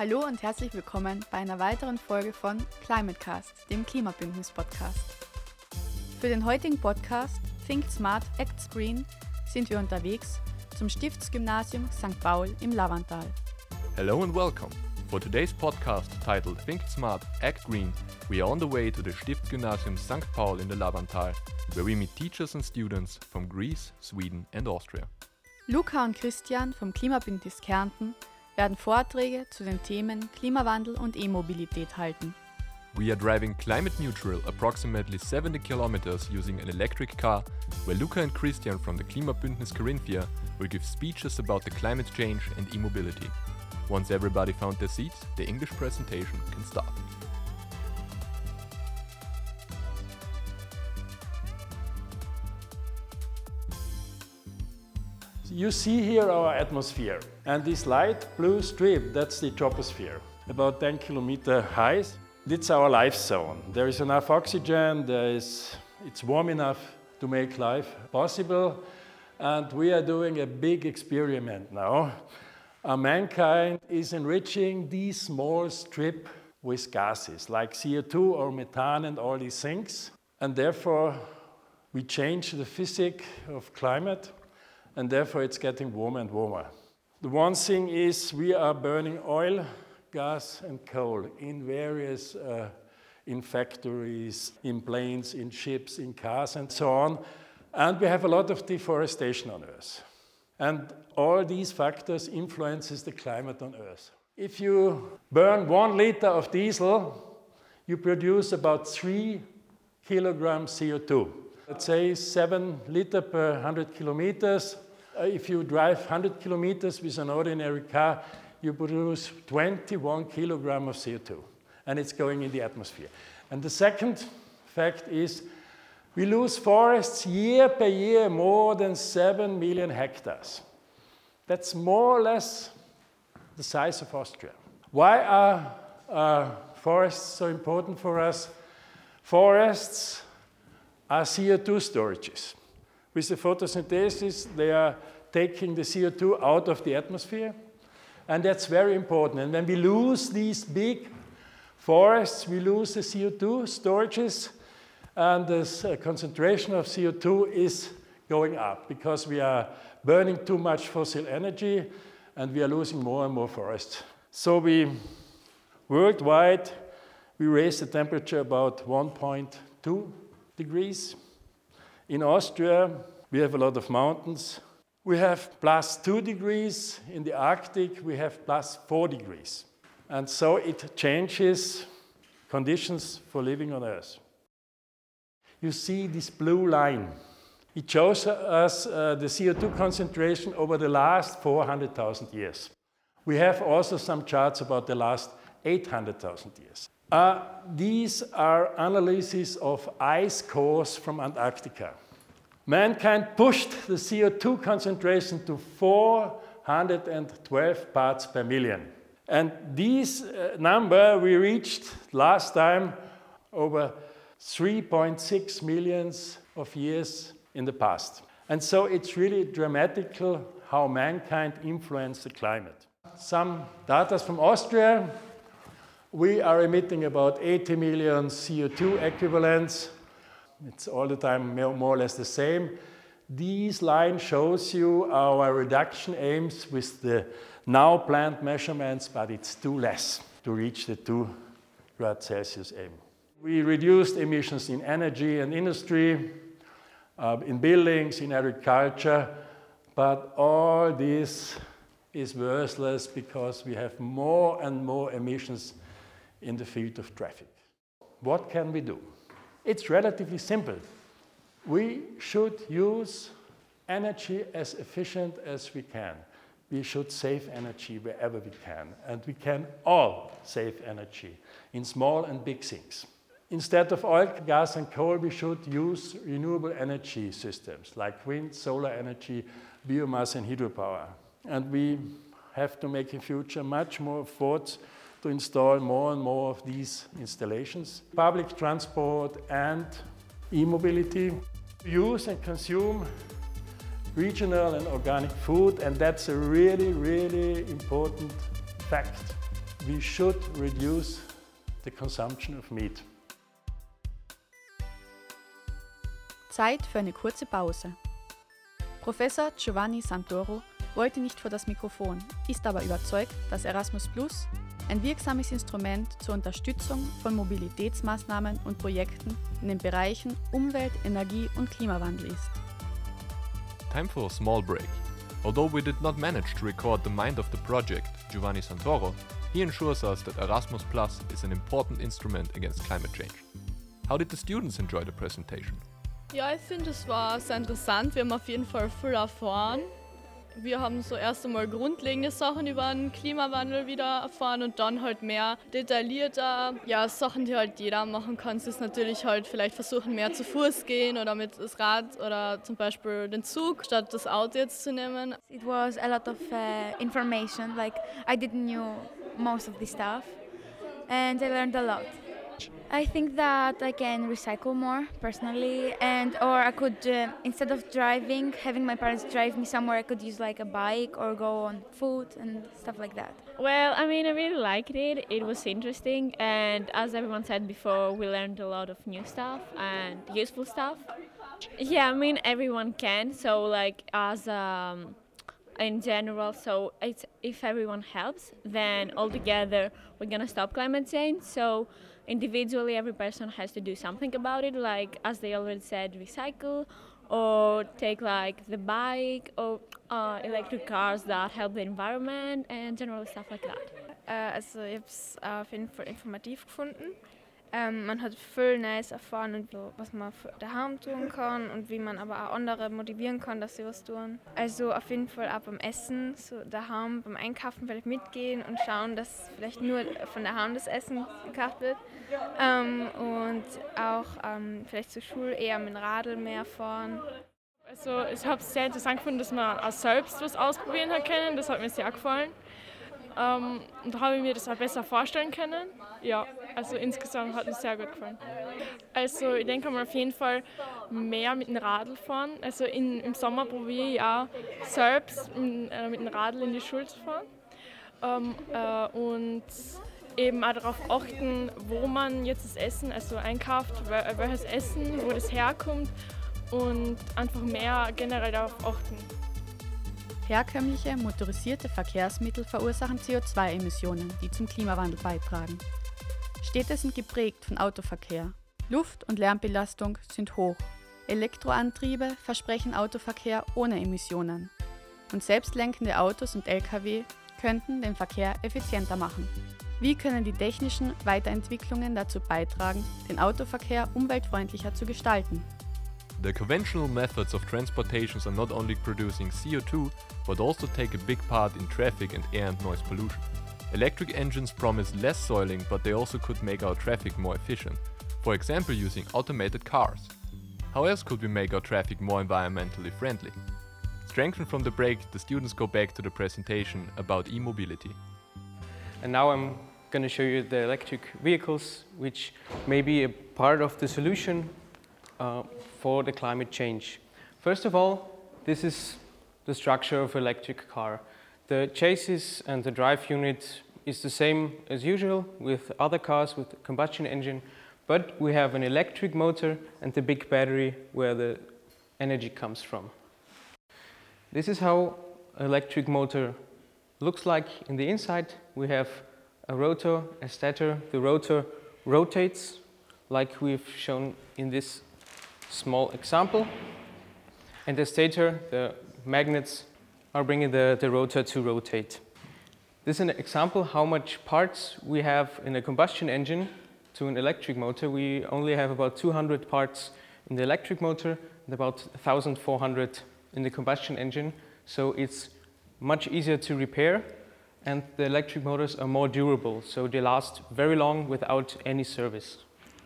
Hallo und herzlich willkommen bei einer weiteren Folge von ClimateCast, dem Klimabündnis-Podcast. Für den heutigen Podcast Think Smart, Act Green sind wir unterwegs zum Stiftsgymnasium St. Paul im Lavantal. Hello and welcome. For today's podcast titled Think Smart, Act Green, we are on the way to the Stiftsgymnasium St. Paul in the Lavantal, where we meet teachers and students from Greece, Sweden and Austria. Luca und Christian vom Klimabündnis Kärnten werden Vorträge zu den Themen Klimawandel und E-Mobilität halten. We are driving climate neutral approximately 70 kilometers using an electric car, where Luca and Christian from the Klimabündnis Carinthia will give speeches about the climate change and e-mobility. Once everybody found their seats, the English presentation can start. You see here our atmosphere, and this light blue strip, that's the troposphere, about 10 kilometer high. It's our life zone. There is enough oxygen, there is, it's warm enough to make life possible, and we are doing a big experiment now. Mankind is enriching this small strip with gases like CO2 or methane and all these things, and therefore we change the physics of climate and therefore it's getting warmer and warmer. The one thing is we are burning oil, gas, and coal in various uh, in factories, in planes, in ships, in cars, and so on. And we have a lot of deforestation on Earth. And all these factors influences the climate on Earth. If you burn one liter of diesel, you produce about three kilograms CO2 let's say 7 liter per 100 kilometers. Uh, if you drive 100 kilometers with an ordinary car, you produce 21 kilogram of CO2, and it's going in the atmosphere. And the second fact is we lose forests year by year more than 7 million hectares. That's more or less the size of Austria. Why are uh, forests so important for us? Forests are CO2 storages. With the photosynthesis, they are taking the CO2 out of the atmosphere, and that's very important. And when we lose these big forests, we lose the CO2 storages, and the uh, concentration of CO2 is going up because we are burning too much fossil energy and we are losing more and more forests. So we, worldwide, we raise the temperature about 1.2 degrees. In Austria, we have a lot of mountains. We have plus two degrees. In the Arctic, we have plus four degrees. And so it changes conditions for living on Earth. You see this blue line. It shows us uh, the CO2 concentration over the last 400,000 years. We have also some charts about the last 800,000 years. Uh, these are analyses of ice cores from Antarctica. Mankind pushed the CO2 concentration to 412 parts per million. And this uh, number we reached last time over 3.6 millions of years in the past. And so it's really dramatical how mankind influenced the climate. Some data from Austria we are emitting about 80 million CO2 equivalents. It's all the time more or less the same. This line shows you our reduction aims with the now planned measurements, but it's too less to reach the 2 grad Celsius aim. We reduced emissions in energy and industry, uh, in buildings, in agriculture, but all this is worthless because we have more and more emissions in the field of traffic. What can we do? It's relatively simple. We should use energy as efficient as we can. We should save energy wherever we can, and we can all save energy in small and big things. Instead of oil, gas, and coal, we should use renewable energy systems like wind, solar energy, biomass, and hydropower. And we have to make in future much more efforts to install more and more of these installations. Public transport and e-mobility. Use and consume regional and organic food, and that's a really, really important fact. we should reduce the consumption of meat. Zeit für eine kurze Pause. Professor Giovanni Santoro wollte nicht vor das Mikrofon, ist aber überzeugt, dass Erasmus Plus ein wirksames Instrument zur Unterstützung von Mobilitätsmaßnahmen und Projekten in den Bereichen Umwelt, Energie und Klimawandel ist. Time for a small break. Although we did not manage to record the mind of the project, Giovanni Santoro, he ensures us that Erasmus Plus is an important instrument against climate change. How did the students enjoy the presentation? Ja, ich finde, es war sehr interessant. Wir haben auf jeden Fall viel erfahren. Wir haben so erst einmal grundlegende Sachen über den Klimawandel wieder erfahren und dann halt mehr detaillierter, ja, Sachen, die halt jeder machen kann. Es ist natürlich halt vielleicht versuchen, mehr zu Fuß gehen oder mit das Rad oder zum Beispiel den Zug statt das Auto jetzt zu nehmen. It was a lot of uh, information, like I didn't knew most of the stuff and I learned a lot. I think that I can recycle more personally, and or I could uh, instead of driving, having my parents drive me somewhere, I could use like a bike or go on foot and stuff like that. Well, I mean, I really liked it. It was interesting, and as everyone said before, we learned a lot of new stuff and useful stuff. Yeah, I mean, everyone can. So, like, as um, in general, so it's, if everyone helps, then all together we're gonna stop climate change. So, individually, every person has to do something about it. Like, as they already said, recycle or take like the bike or uh, electric cars that help the environment and general stuff like that. Äh, also ich habe es auf jeden Fall informativ gefunden. Ähm, man hat viel Neues erfahren was man daheim tun kann und wie man aber auch andere motivieren kann, dass sie was tun. Also auf jeden Fall auch beim Essen, so daheim, beim Einkaufen vielleicht mitgehen und schauen, dass vielleicht nur von daheim das Essen gekauft wird. Ähm, und auch ähm, vielleicht zur Schule eher mit dem Radl mehr fahren. Also ich habe es sehr interessant gefunden, dass man auch selbst was ausprobieren hat können. Das hat mir sehr gefallen. Ähm, und habe ich mir das auch besser vorstellen können. Ja, also insgesamt hat mir sehr gut gefallen. Also ich denke mal auf jeden Fall mehr mit dem Radl fahren. Also in, im Sommer probiere ich auch selbst mit, äh, mit dem Radl in die Schule zu fahren. Ähm, äh, und eben auch darauf achten, wo man jetzt das Essen also einkauft, wel- welches Essen, wo das herkommt und einfach mehr generell darauf achten. Herkömmliche motorisierte Verkehrsmittel verursachen CO2-Emissionen, die zum Klimawandel beitragen. Städte sind geprägt von Autoverkehr. Luft- und Lärmbelastung sind hoch. Elektroantriebe versprechen Autoverkehr ohne Emissionen. Und selbstlenkende Autos und Lkw könnten den Verkehr effizienter machen. Wie können die technischen Weiterentwicklungen dazu beitragen, den Autoverkehr umweltfreundlicher zu gestalten? The conventional methods of transportations are not only producing CO2, but also take a big part in traffic and air and noise pollution. Electric engines promise less soiling, but they also could make our traffic more efficient. For example, using automated cars. How else could we make our traffic more environmentally friendly? Strengthened from the break, the students go back to the presentation about e mobility. And now I'm going to show you the electric vehicles, which may be a part of the solution uh, for the climate change. First of all, this is the structure of electric car. The chassis and the drive unit is the same as usual with other cars with combustion engine, but we have an electric motor and the big battery where the energy comes from. This is how electric motor looks like in the inside. We have a rotor, a stator. The rotor rotates like we've shown in this small example. And the stator, the magnets are bringing the, the rotor to rotate. This is an example how much parts we have in a combustion engine to an electric motor. We only have about 200 parts in the electric motor and about 1,400 in the combustion engine. So it's much easier to repair and the electric motors are more durable. So they last very long without any service.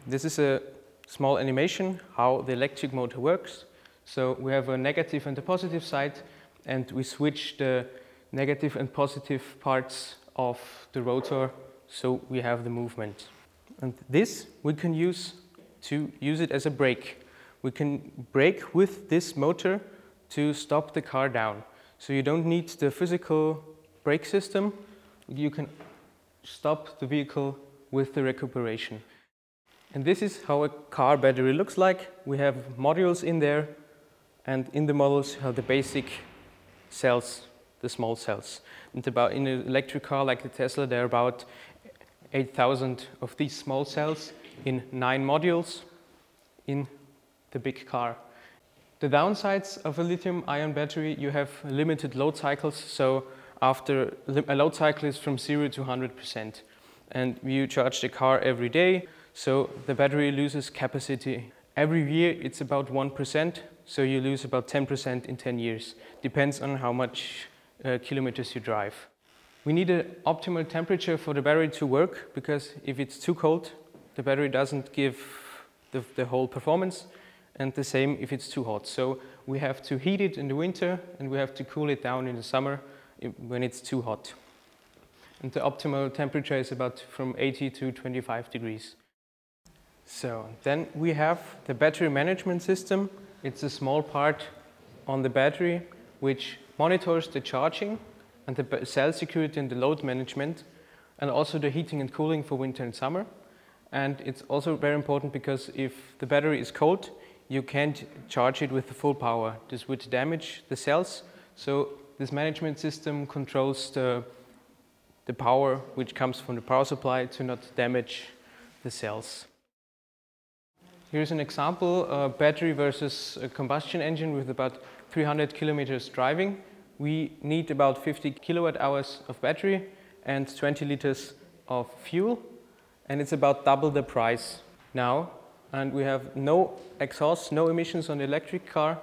This is a small animation how the electric motor works. So we have a negative and a positive side and we switch the negative and positive parts of the rotor so we have the movement. And this we can use to use it as a brake. We can brake with this motor to stop the car down. So you don't need the physical brake system. You can stop the vehicle with the recuperation. And this is how a car battery looks like. We have modules in there, and in the models are the basic cells, the small cells. And about in an electric car like the Tesla, there are about 8,000 of these small cells in nine modules in the big car. The downsides of a lithium ion battery, you have limited load cycles. So after a load cycle is from zero to 100%. And you charge the car every day. So the battery loses capacity. Every year it's about 1%, so you lose about 10% in 10 years. Depends on how much uh, kilometers you drive. We need an optimal temperature for the battery to work because if it's too cold, the battery doesn't give the, the whole performance and the same if it's too hot. So we have to heat it in the winter and we have to cool it down in the summer when it's too hot. And the optimal temperature is about from 80 to 25 degrees. So then we have the battery management system. It's a small part on the battery which monitors the charging and the cell security and the load management and also the heating and cooling for winter and summer. And it's also very important because if the battery is cold, you can't charge it with the full power. This would damage the cells. So this management system controls the, the power which comes from the power supply to not damage the cells. Here's an example, battery versus combustion engine with about 300 kilometers driving. We need about 50 kilowatt hours of battery and 20 liters of fuel. And it's about double the price now. And we have no exhaust, no emissions on the electric car,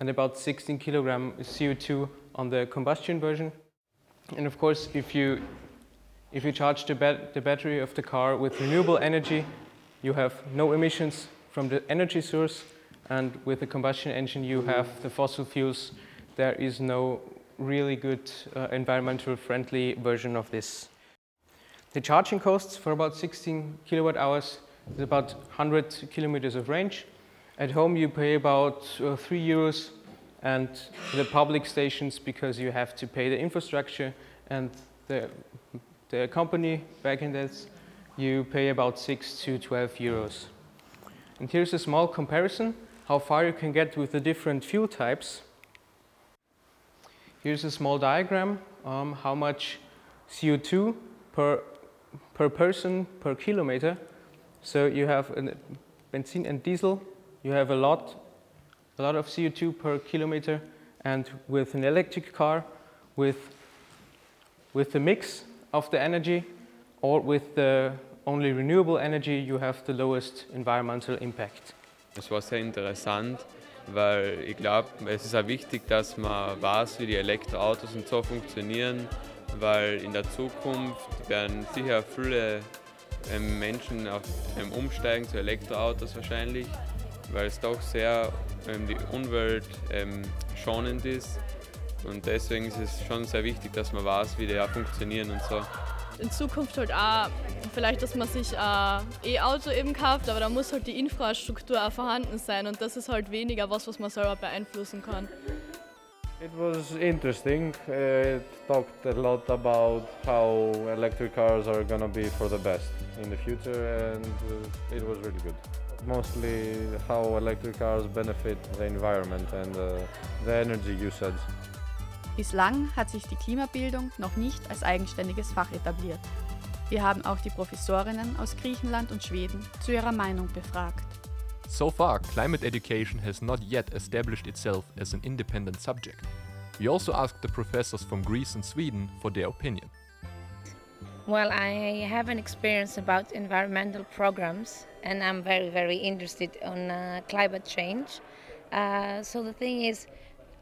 and about 16 kilogram CO2 on the combustion version. And of course, if you, if you charge the, the battery of the car with renewable energy, you have no emissions from the energy source, and with the combustion engine, you have the fossil fuels. There is no really good uh, environmental friendly version of this. The charging costs for about 16 kilowatt hours is about 100 kilometers of range. At home, you pay about uh, 3 euros, and the public stations, because you have to pay the infrastructure and the, the company back in this, you pay about 6 to 12 euros. And here's a small comparison how far you can get with the different fuel types. Here's a small diagram um, how much CO2 per, per person per kilometer. So you have a benzene and diesel, you have a lot, a lot of CO2 per kilometer, and with an electric car, with, with the mix of the energy, or with the only renewable energy, you have the lowest environmental impact. Es war sehr interessant, weil ich glaube, es ist auch wichtig, dass man weiß, wie die Elektroautos und so funktionieren, weil in der Zukunft werden sicher viele ähm, Menschen auf, ähm, umsteigen zu Elektroautos wahrscheinlich, weil es doch sehr ähm, die Umwelt ähm, schonend ist. Und deswegen ist es schon sehr wichtig, dass man weiß, wie die auch funktionieren und so. In Zukunft halt auch vielleicht, dass man sich ein E-Auto eben kauft, aber da muss halt die Infrastruktur auch vorhanden sein und das ist halt weniger was, was man selber beeinflussen kann. It was interesting. It talked a lot about how electric cars are gonna be for the best in the future, and uh, it was really good. Mostly how electric cars benefit the environment and uh, the energy usage. Bislang hat sich die Klimabildung noch nicht als eigenständiges Fach etabliert. Wir haben auch die Professorinnen aus Griechenland und Schweden zu ihrer Meinung befragt. So far, climate education has not yet established itself as an independent subject. We also asked the professors from Greece and Sweden for their opinion. Well, I have an experience about environmental programs, and I'm very, very interested on uh, climate change. Uh, so the thing is,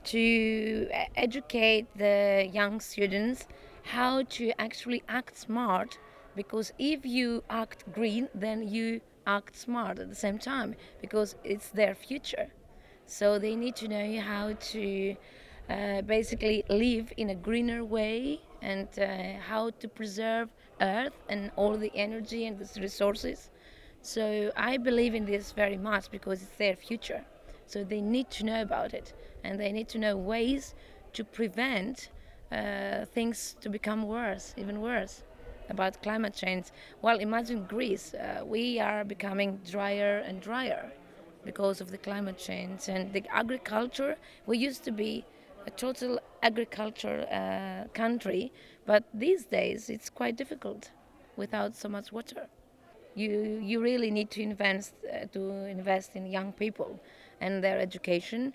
to educate the young students how to actually act smart because if you act green then you act smart at the same time because it's their future. So they need to know how to uh, basically live in a greener way and uh, how to preserve earth and all the energy and the resources. So i believe in this very much because it's their future. So they need to know about it and they need to know ways to prevent uh, things to become worse, even worse. about climate change. Well, imagine Greece. Uh, we are becoming drier and drier because of the climate change and the agriculture. We used to be a total agriculture uh, country, but these days it's quite difficult without so much water. You you really need to invest uh, to invest in young people and their education.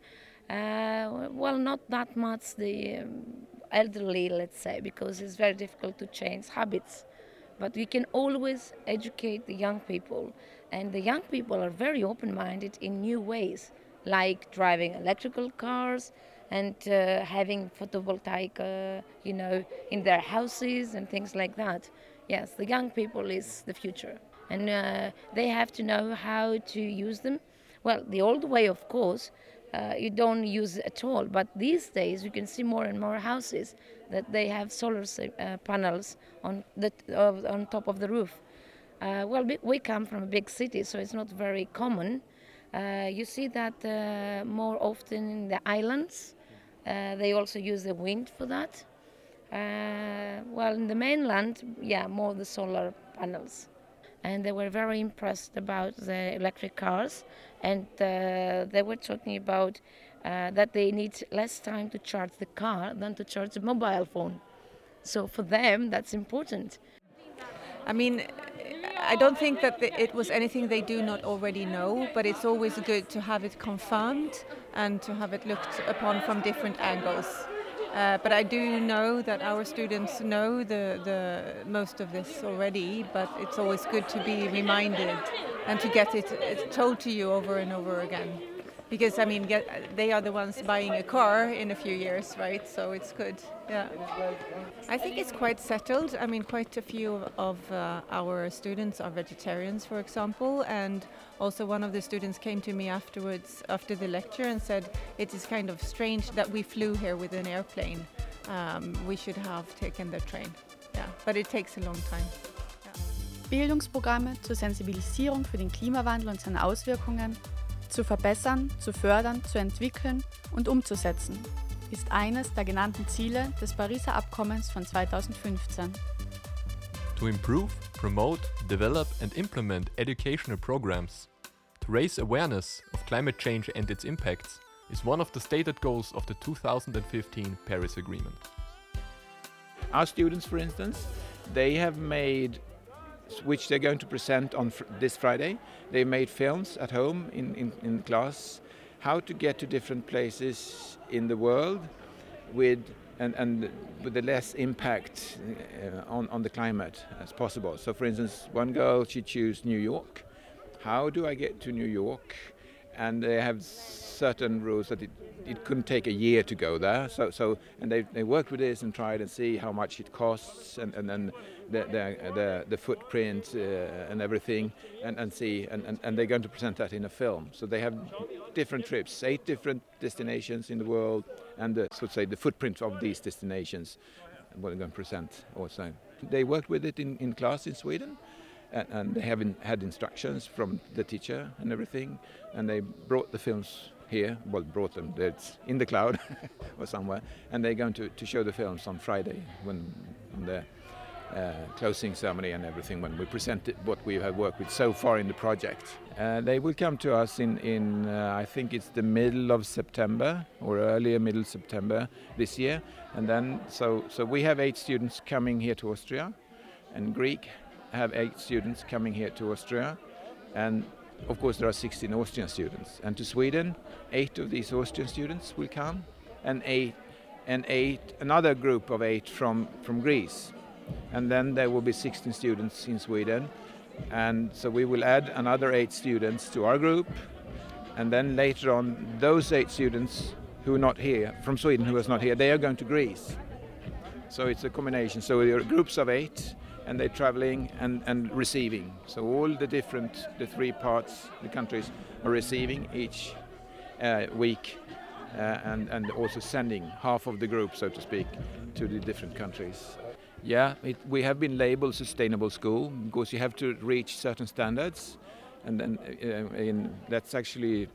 Uh, well, not that much the um, elderly, let's say, because it's very difficult to change habits. But we can always educate the young people, and the young people are very open-minded in new ways, like driving electrical cars and uh, having photovoltaic, uh, you know, in their houses and things like that. Yes, the young people is the future, and uh, they have to know how to use them. Well, the old way, of course, uh, you don't use at all. But these days, you can see more and more houses that they have solar uh, panels on the uh, on top of the roof. Uh, well, we come from a big city, so it's not very common. Uh, you see that uh, more often in the islands. they also use the wind for that. well, in the mainland, yeah, more the solar panels and they were very impressed about the electric cars. And uh, they were talking about uh, that they need less time to charge the car than to charge a mobile phone. So for them that's important. I mean I don't think that it was anything they do not already know, but it's always good to have it confirmed and to have it looked upon from different angles. Uh, but I do know that our students know the, the most of this already, but it's always good to be reminded and to get it told to you over and over again. Because I mean, get, they are the ones buying a car in a few years, right? So it's good. Yeah. I think it's quite settled. I mean, quite a few of uh, our students are vegetarians, for example, and also one of the students came to me afterwards after the lecture and said it is kind of strange that we flew here with an airplane. Um, we should have taken the train. Yeah, but it takes a long time. Bildungsprogramme zur Sensibilisierung für den Klimawandel und seine Auswirkungen zu verbessern, zu fördern, zu entwickeln und umzusetzen, ist eines der genannten Ziele des Pariser Abkommens von 2015. To improve, promote, develop and implement educational programs, to raise awareness of climate change and its impacts is one of the stated goals of the 2015 Paris Agreement. Our students, for instance, they have made which they're going to present on fr this Friday. They made films at home in, in, in class, how to get to different places in the world with and, and with the less impact uh, on, on the climate as possible. So, for instance, one girl she chose New York. How do I get to New York? And they have certain rules that it, it couldn't take a year to go there. So, so and they, they worked with this and tried and see how much it costs and, and then the, the, the, the footprint uh, and everything and, and see and, and, and they're going to present that in a film. So they have different trips, eight different destinations in the world and the, so to say the footprint of these destinations what they're going to present also. They worked with it in, in class in Sweden and, and they have had instructions from the teacher and everything and they brought the films here, well, brought them, it's in the cloud or somewhere, and they're going to, to show the films on Friday when, when the uh, closing ceremony and everything when we present what we have worked with so far in the project. Uh, they will come to us in, in uh, I think it's the middle of September or earlier middle September this year. And then, so, so we have eight students coming here to Austria, and Greek have eight students coming here to Austria. And of course, there are 16 Austrian students. And to Sweden, eight of these Austrian students will come, and eight, and eight, another group of eight from, from Greece and then there will be 16 students in Sweden. And so we will add another eight students to our group, and then later on, those eight students who are not here, from Sweden who is not here, they are going to Greece. So it's a combination. So there are groups of eight, and they're traveling and, and receiving. So all the different, the three parts, the countries are receiving each uh, week uh, and, and also sending half of the group, so to speak, to the different countries. Yeah, it, we have been labeled sustainable school because you have to reach certain standards, and then uh, in, that's actually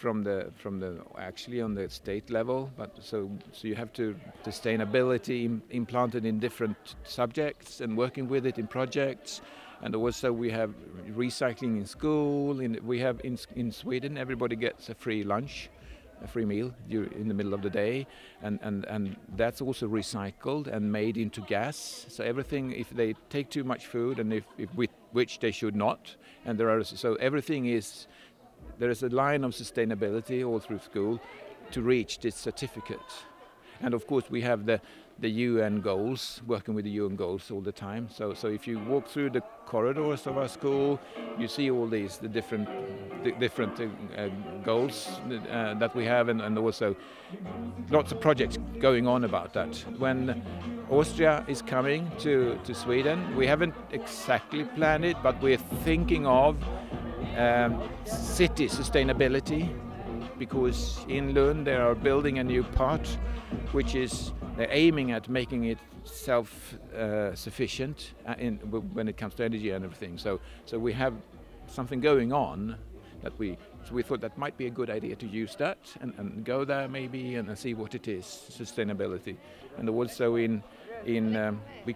from the from the actually on the state level, but so so you have to sustainability Im- implanted in different subjects and working with it in projects, and also we have recycling in school. In we have in in Sweden everybody gets a free lunch a free meal in the middle of the day, and, and, and that's also recycled and made into gas. So everything, if they take too much food, and if, if with, which they should not, and there are so everything is there is a line of sustainability all through school to reach this certificate. And of course, we have the, the UN goals, working with the UN goals all the time. So, so if you walk through the corridors of our school, you see all these the different different uh, goals uh, that we have, and, and also lots of projects going on about that. When Austria is coming to, to Sweden, we haven't exactly planned it, but we're thinking of um, city sustainability because in Lund they are building a new part which is they're aiming at making it self-sufficient uh, when it comes to energy and everything. So, so we have something going on that we so we thought that might be a good idea to use that and, and go there maybe and, and see what it is sustainability and also in in um, we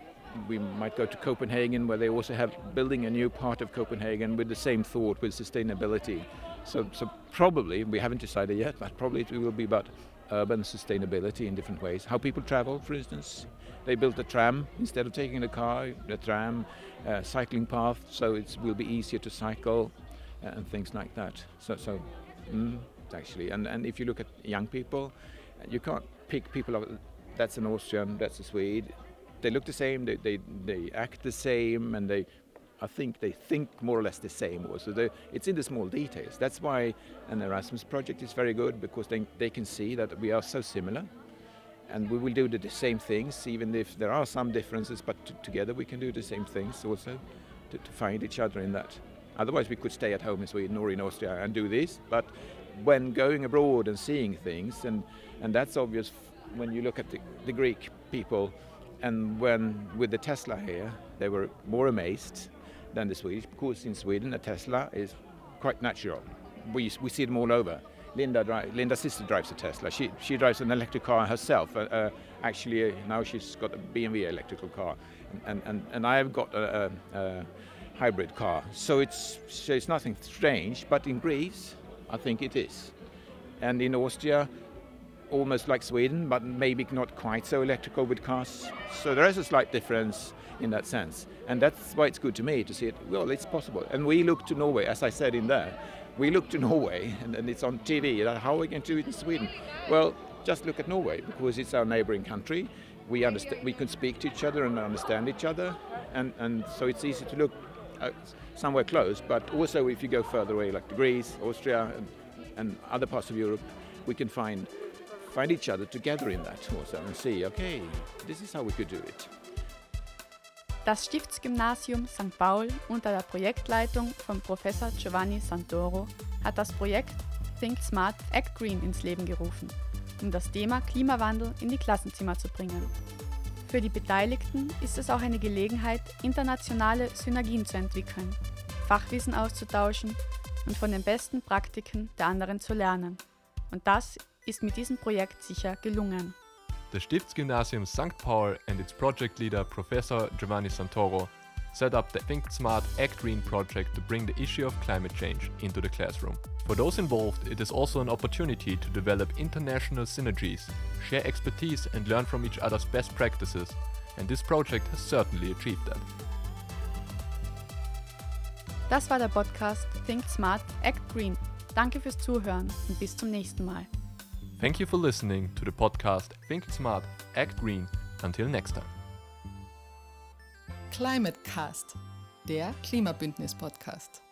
we might go to Copenhagen where they also have building a new part of Copenhagen with the same thought with sustainability. So, so probably we haven't decided yet, but probably it will be about urban sustainability in different ways. How people travel, for instance, they built a tram instead of taking a car, the tram, uh, cycling path, so it will be easier to cycle and things like that. So, so mm, actually, and and if you look at young people, you can't pick people up. That's an Austrian, that's a Swede they look the same, they, they, they act the same, and they, I think they think more or less the same also. it's in the small details. That's why an Erasmus project is very good because they, they can see that we are so similar and we will do the, the same things even if there are some differences, but together we can do the same things also to, to find each other in that. Otherwise, we could stay at home in Sweden or in Austria and do this. But when going abroad and seeing things, and, and that's obvious when you look at the, the Greek people, and when with the Tesla here, they were more amazed than the Swedish because in Sweden a Tesla is quite natural. We, we see them all over. Linda, Linda's sister drives a Tesla. She, she drives an electric car herself. Uh, uh, actually, uh, now she's got a BMW electrical car, and, and, and I've got a, a, a hybrid car. So it's, it's nothing strange, but in Greece, I think it is. And in Austria, almost like Sweden, but maybe not quite so electrical with cars. So there is a slight difference in that sense. And that's why it's good to me to see it, well, it's possible. And we look to Norway, as I said in there, we look to Norway, and, and it's on TV, how are we going to do it in Sweden? Well, just look at Norway, because it's our neighboring country. We, understand, we can speak to each other and understand each other, and, and so it's easy to look somewhere close, but also if you go further away, like Greece, Austria, and, and other parts of Europe, we can find find each other together in that also and see, okay, this is how we could do it. Das Stiftsgymnasium St. Paul unter der Projektleitung von Professor Giovanni Santoro hat das Projekt Think Smart, Act Green ins Leben gerufen, um das Thema Klimawandel in die Klassenzimmer zu bringen. Für die Beteiligten ist es auch eine Gelegenheit, internationale Synergien zu entwickeln, Fachwissen auszutauschen und von den besten Praktiken der anderen zu lernen. Und das ist mit diesem Projekt sicher gelungen. The Stiftsgymnasium St. Paul and its project leader Professor Giovanni Santoro set up the Think Smart Act Green project to bring the issue of climate change into the classroom. For those involved, it is also an opportunity to develop international synergies, share expertise and learn from each other's best practices, and this project has certainly achieved that. Das war der Podcast Think Smart, Act Green. Danke fürs Zuhören und bis zum nächsten Mal. Thank you for listening to the podcast Think Smart, Act Green. Until next time. Climate Cast, der Klimabündnis-Podcast.